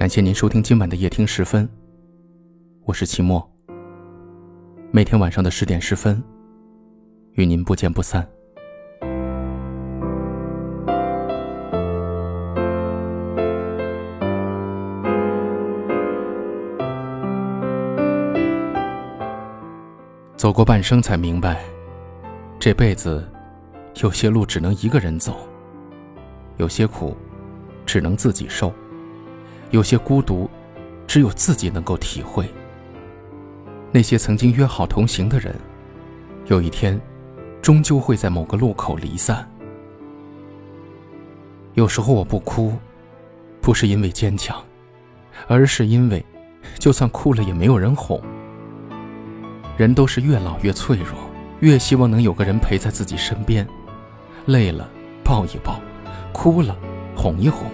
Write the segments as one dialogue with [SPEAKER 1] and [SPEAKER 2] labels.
[SPEAKER 1] 感谢您收听今晚的夜听十分，我是齐墨。每天晚上的十点十分，与您不见不散。走过半生，才明白，这辈子有些路只能一个人走，有些苦只能自己受，有些孤独只有自己能够体会。那些曾经约好同行的人，有一天终究会在某个路口离散。有时候我不哭，不是因为坚强，而是因为，就算哭了也没有人哄。人都是越老越脆弱，越希望能有个人陪在自己身边，累了抱一抱，哭了哄一哄，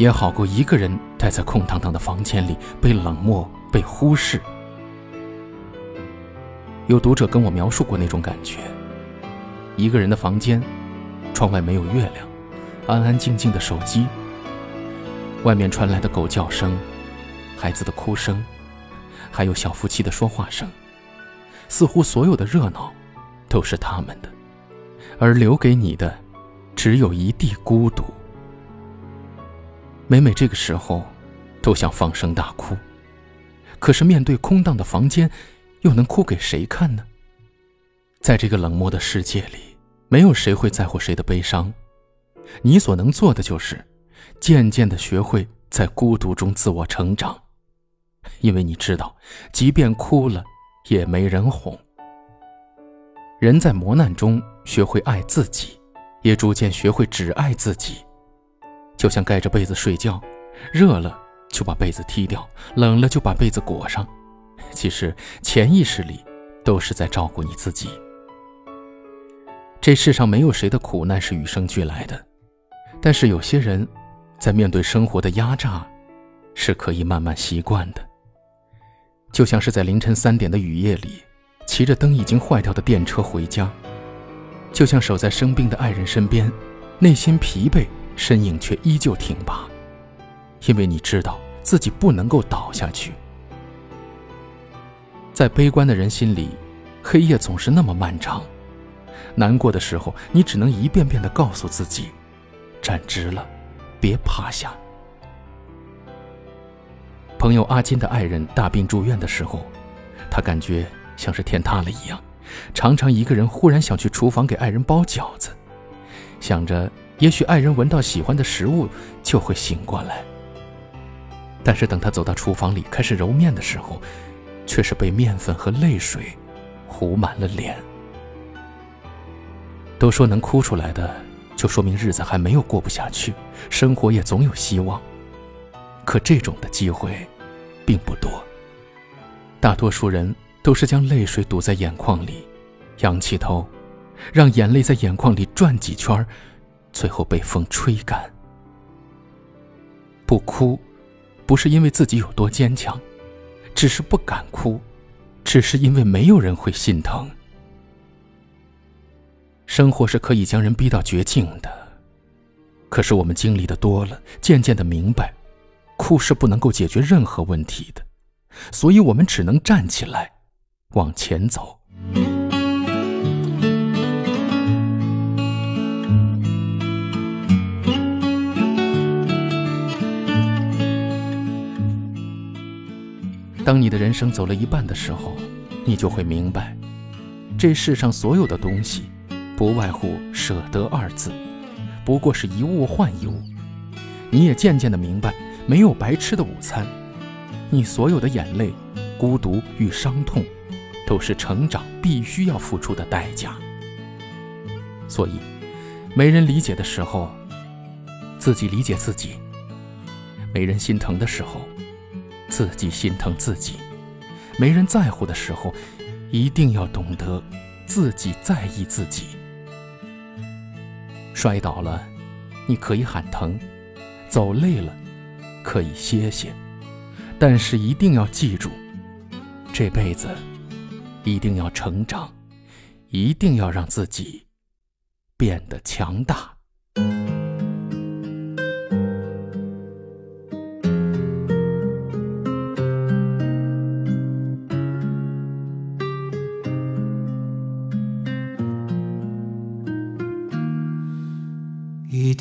[SPEAKER 1] 也好过一个人待在空荡荡的房间里被冷漠、被忽视。有读者跟我描述过那种感觉：一个人的房间，窗外没有月亮，安安静静的手机，外面传来的狗叫声、孩子的哭声，还有小夫妻的说话声。似乎所有的热闹，都是他们的，而留给你的，只有一地孤独。每每这个时候，都想放声大哭，可是面对空荡的房间，又能哭给谁看呢？在这个冷漠的世界里，没有谁会在乎谁的悲伤。你所能做的就是，渐渐的学会在孤独中自我成长，因为你知道，即便哭了。也没人哄。人在磨难中学会爱自己，也逐渐学会只爱自己。就像盖着被子睡觉，热了就把被子踢掉，冷了就把被子裹上。其实潜意识里都是在照顾你自己。这世上没有谁的苦难是与生俱来的，但是有些人，在面对生活的压榨，是可以慢慢习惯的。就像是在凌晨三点的雨夜里，骑着灯已经坏掉的电车回家；就像守在生病的爱人身边，内心疲惫，身影却依旧挺拔，因为你知道自己不能够倒下去。在悲观的人心里，黑夜总是那么漫长，难过的时候，你只能一遍遍地告诉自己：站直了，别趴下。朋友阿金的爱人大病住院的时候，他感觉像是天塌了一样，常常一个人忽然想去厨房给爱人包饺子，想着也许爱人闻到喜欢的食物就会醒过来。但是等他走到厨房里开始揉面的时候，却是被面粉和泪水糊满了脸。都说能哭出来的，就说明日子还没有过不下去，生活也总有希望。可这种的机会，并不多。大多数人都是将泪水堵在眼眶里，仰起头，让眼泪在眼眶里转几圈，最后被风吹干。不哭，不是因为自己有多坚强，只是不敢哭，只是因为没有人会心疼。生活是可以将人逼到绝境的，可是我们经历的多了，渐渐的明白。哭是不能够解决任何问题的，所以我们只能站起来，往前走。当你的人生走了一半的时候，你就会明白，这世上所有的东西，不外乎舍得二字，不过是一物换一物。你也渐渐的明白。没有白吃的午餐，你所有的眼泪、孤独与伤痛，都是成长必须要付出的代价。所以，没人理解的时候，自己理解自己；没人心疼的时候，自己心疼自己；没人在乎的时候，一定要懂得自己在意自己。摔倒了，你可以喊疼；走累了。可以歇歇，但是一定要记住，这辈子一定要成长，一定要让自己变得强大。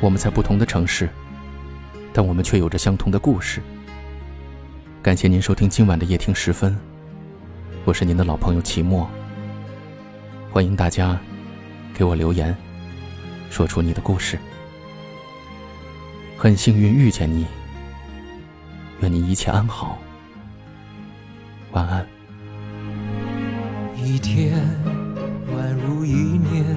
[SPEAKER 2] 我
[SPEAKER 1] 们在不同的城市，但我们却有着相同的故事。感谢您收听今晚的夜听时分，我是您的老朋友齐墨。欢迎大家给我留言，说出你的故事。很幸运遇见你，愿你一切安好，晚安。
[SPEAKER 2] 一天宛如一年，